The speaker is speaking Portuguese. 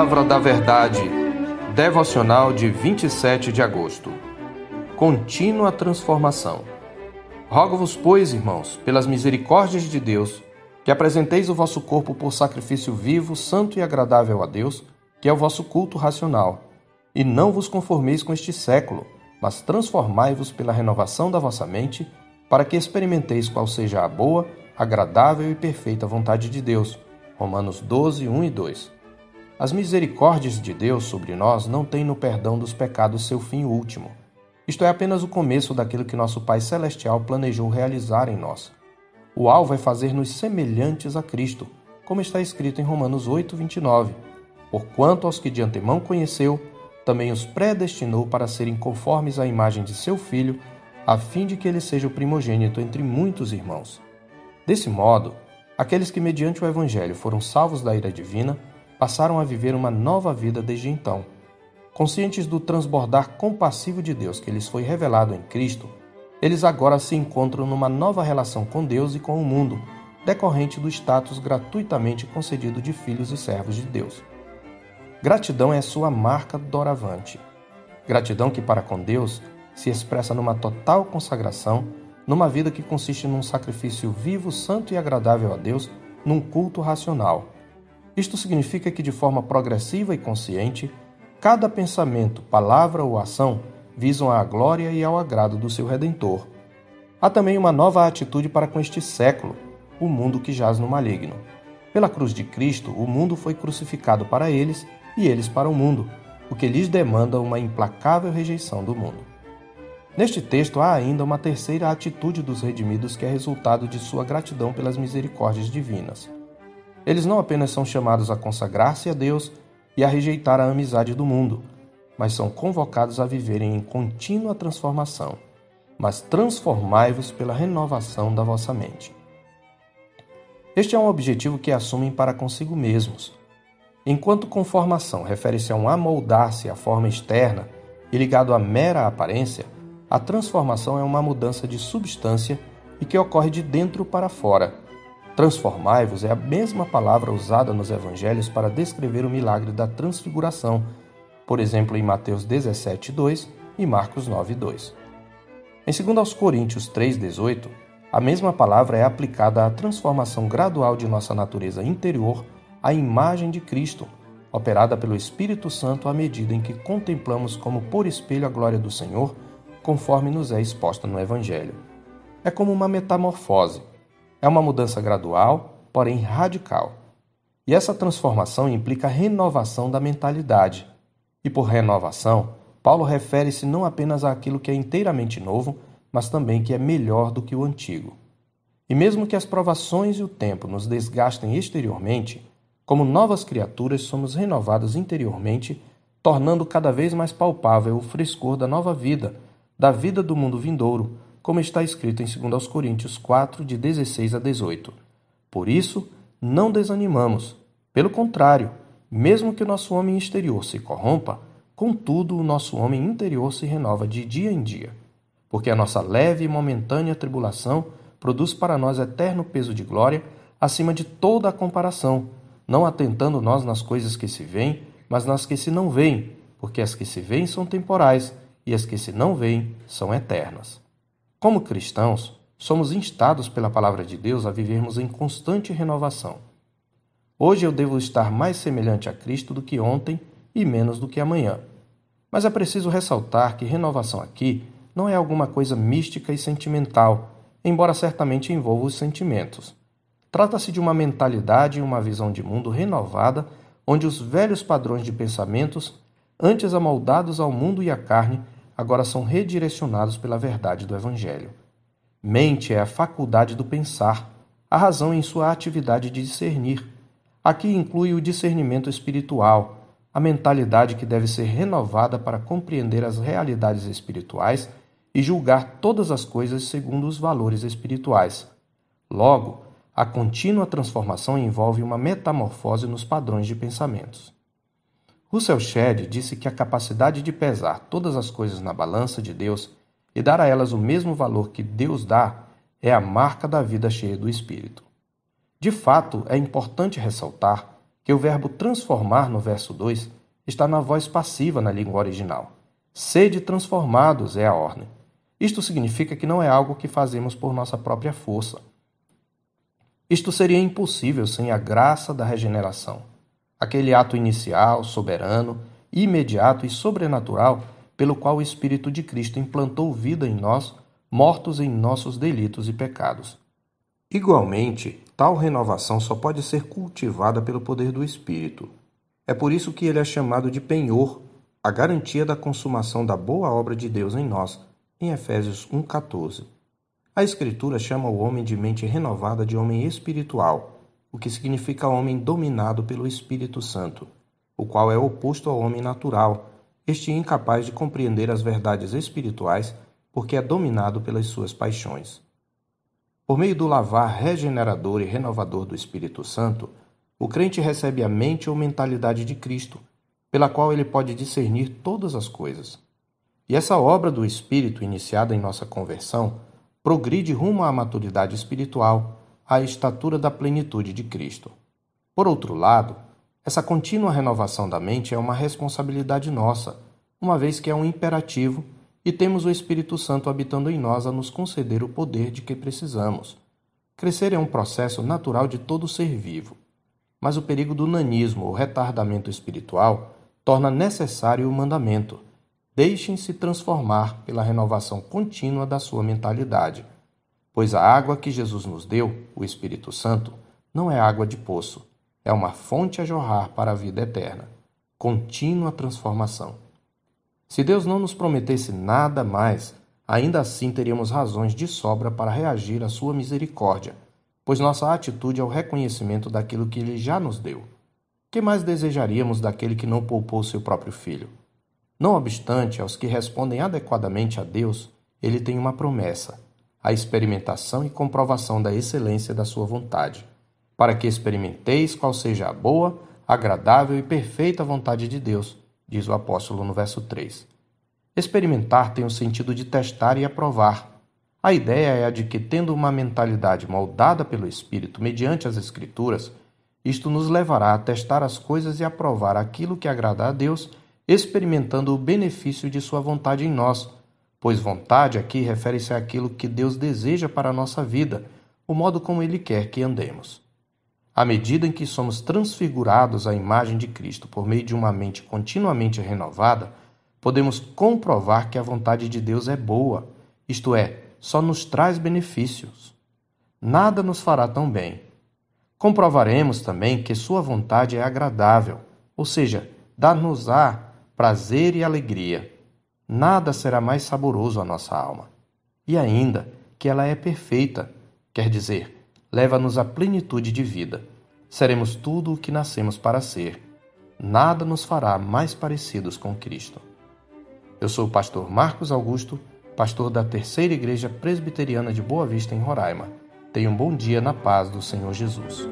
Palavra da Verdade, devocional de 27 de agosto. Contínua transformação. Rogo-vos, pois, irmãos, pelas misericórdias de Deus, que apresenteis o vosso corpo por sacrifício vivo, santo e agradável a Deus, que é o vosso culto racional. E não vos conformeis com este século, mas transformai-vos pela renovação da vossa mente, para que experimenteis qual seja a boa, agradável e perfeita vontade de Deus. Romanos 12, 1 e 2. As misericórdias de Deus sobre nós não têm no perdão dos pecados seu fim último. Isto é apenas o começo daquilo que nosso Pai Celestial planejou realizar em nós. O alvo é fazer-nos semelhantes a Cristo, como está escrito em Romanos 8, 29. Porquanto aos que de antemão conheceu, também os predestinou para serem conformes à imagem de seu Filho, a fim de que ele seja o primogênito entre muitos irmãos. Desse modo, aqueles que mediante o Evangelho foram salvos da ira divina, passaram a viver uma nova vida desde então. Conscientes do transbordar compassivo de Deus que lhes foi revelado em Cristo, eles agora se encontram numa nova relação com Deus e com o mundo, decorrente do status gratuitamente concedido de filhos e servos de Deus. Gratidão é sua marca doravante. Gratidão que, para com Deus, se expressa numa total consagração, numa vida que consiste num sacrifício vivo, santo e agradável a Deus, num culto racional isto significa que, de forma progressiva e consciente, cada pensamento, palavra ou ação visam à glória e ao agrado do seu Redentor. Há também uma nova atitude para com este século, o mundo que jaz no maligno. Pela cruz de Cristo, o mundo foi crucificado para eles e eles para o mundo, o que lhes demanda uma implacável rejeição do mundo. Neste texto há ainda uma terceira atitude dos redimidos que é resultado de sua gratidão pelas misericórdias divinas. Eles não apenas são chamados a consagrar-se a Deus e a rejeitar a amizade do mundo, mas são convocados a viverem em contínua transformação. Mas transformai-vos pela renovação da vossa mente. Este é um objetivo que assumem para consigo mesmos. Enquanto conformação refere-se a um amoldar-se à forma externa e ligado à mera aparência, a transformação é uma mudança de substância e que ocorre de dentro para fora Transformai-vos é a mesma palavra usada nos evangelhos para descrever o milagre da transfiguração, por exemplo, em Mateus 17:2 e Marcos 9:2. Em 2 Coríntios 3:18, a mesma palavra é aplicada à transformação gradual de nossa natureza interior à imagem de Cristo, operada pelo Espírito Santo à medida em que contemplamos como por espelho a glória do Senhor, conforme nos é exposta no evangelho. É como uma metamorfose é uma mudança gradual, porém radical. E essa transformação implica a renovação da mentalidade. E por renovação, Paulo refere-se não apenas àquilo que é inteiramente novo, mas também que é melhor do que o antigo. E mesmo que as provações e o tempo nos desgastem exteriormente, como novas criaturas somos renovados interiormente, tornando cada vez mais palpável o frescor da nova vida, da vida do mundo vindouro, como está escrito em 2 Coríntios 4, de 16 a 18. Por isso, não desanimamos. Pelo contrário, mesmo que o nosso homem exterior se corrompa, contudo o nosso homem interior se renova de dia em dia. Porque a nossa leve e momentânea tribulação produz para nós eterno peso de glória acima de toda a comparação, não atentando nós nas coisas que se veem, mas nas que se não veem, porque as que se veem são temporais e as que se não veem são eternas. Como cristãos, somos instados pela palavra de Deus a vivermos em constante renovação. Hoje eu devo estar mais semelhante a Cristo do que ontem e menos do que amanhã. Mas é preciso ressaltar que renovação aqui não é alguma coisa mística e sentimental, embora certamente envolva os sentimentos. Trata-se de uma mentalidade e uma visão de mundo renovada, onde os velhos padrões de pensamentos, antes amoldados ao mundo e à carne, agora são redirecionados pela verdade do Evangelho. Mente é a faculdade do pensar, a razão em sua atividade de discernir. Aqui inclui o discernimento espiritual, a mentalidade que deve ser renovada para compreender as realidades espirituais e julgar todas as coisas segundo os valores espirituais. Logo, a contínua transformação envolve uma metamorfose nos padrões de pensamentos. Russell Shedd disse que a capacidade de pesar todas as coisas na balança de Deus e dar a elas o mesmo valor que Deus dá é a marca da vida cheia do Espírito. De fato, é importante ressaltar que o verbo transformar no verso 2 está na voz passiva na língua original. Sede transformados é a ordem. Isto significa que não é algo que fazemos por nossa própria força. Isto seria impossível sem a graça da regeneração, aquele ato inicial, soberano, imediato e sobrenatural pelo qual o Espírito de Cristo implantou vida em nós, mortos em nossos delitos e pecados. Igualmente, tal renovação só pode ser cultivada pelo poder do Espírito. É por isso que ele é chamado de penhor, a garantia da consumação da boa obra de Deus em nós, em Efésios 1,14. A Escritura chama o homem de mente renovada de homem espiritual, o que significa homem dominado pelo Espírito Santo, o qual é oposto ao homem natural, este incapaz de compreender as verdades espirituais porque é dominado pelas suas paixões. Por meio do lavar regenerador e renovador do Espírito Santo, o crente recebe a mente ou mentalidade de Cristo, pela qual ele pode discernir todas as coisas. E essa obra do Espírito, iniciada em nossa conversão, progride rumo à maturidade espiritual, à estatura da plenitude de Cristo. Por outro lado, essa contínua renovação da mente é uma responsabilidade nossa, uma vez que é um imperativo e temos o Espírito Santo habitando em nós a nos conceder o poder de que precisamos. Crescer é um processo natural de todo ser vivo, mas o perigo do nanismo ou retardamento espiritual torna necessário o mandamento. Deixem-se transformar pela renovação contínua da sua mentalidade, pois a água que Jesus nos deu, o Espírito Santo, não é água de poço, é uma fonte a jorrar para a vida eterna. Contínua transformação. Se Deus não nos prometesse nada mais, ainda assim teríamos razões de sobra para reagir à sua misericórdia, pois nossa atitude é o reconhecimento daquilo que ele já nos deu. Que mais desejaríamos daquele que não poupou seu próprio filho? Não obstante, aos que respondem adequadamente a Deus, ele tem uma promessa: a experimentação e comprovação da excelência da sua vontade, para que experimenteis qual seja a boa, agradável e perfeita vontade de Deus diz o apóstolo no verso 3. Experimentar tem o sentido de testar e aprovar. A ideia é a de que, tendo uma mentalidade moldada pelo Espírito mediante as Escrituras, isto nos levará a testar as coisas e aprovar aquilo que agrada a Deus, experimentando o benefício de Sua vontade em nós, pois vontade aqui refere-se àquilo que Deus deseja para a nossa vida, o modo como Ele quer que andemos. À medida em que somos transfigurados à imagem de Cristo por meio de uma mente continuamente renovada, podemos comprovar que a vontade de Deus é boa, isto é, só nos traz benefícios. Nada nos fará tão bem. Comprovaremos também que Sua vontade é agradável, ou seja, dar-nos-á prazer e alegria. Nada será mais saboroso à nossa alma. E ainda que ela é perfeita, quer dizer, leva-nos à plenitude de vida. Seremos tudo o que nascemos para ser. Nada nos fará mais parecidos com Cristo. Eu sou o pastor Marcos Augusto, pastor da Terceira Igreja Presbiteriana de Boa Vista, em Roraima. Tenha um bom dia na paz do Senhor Jesus.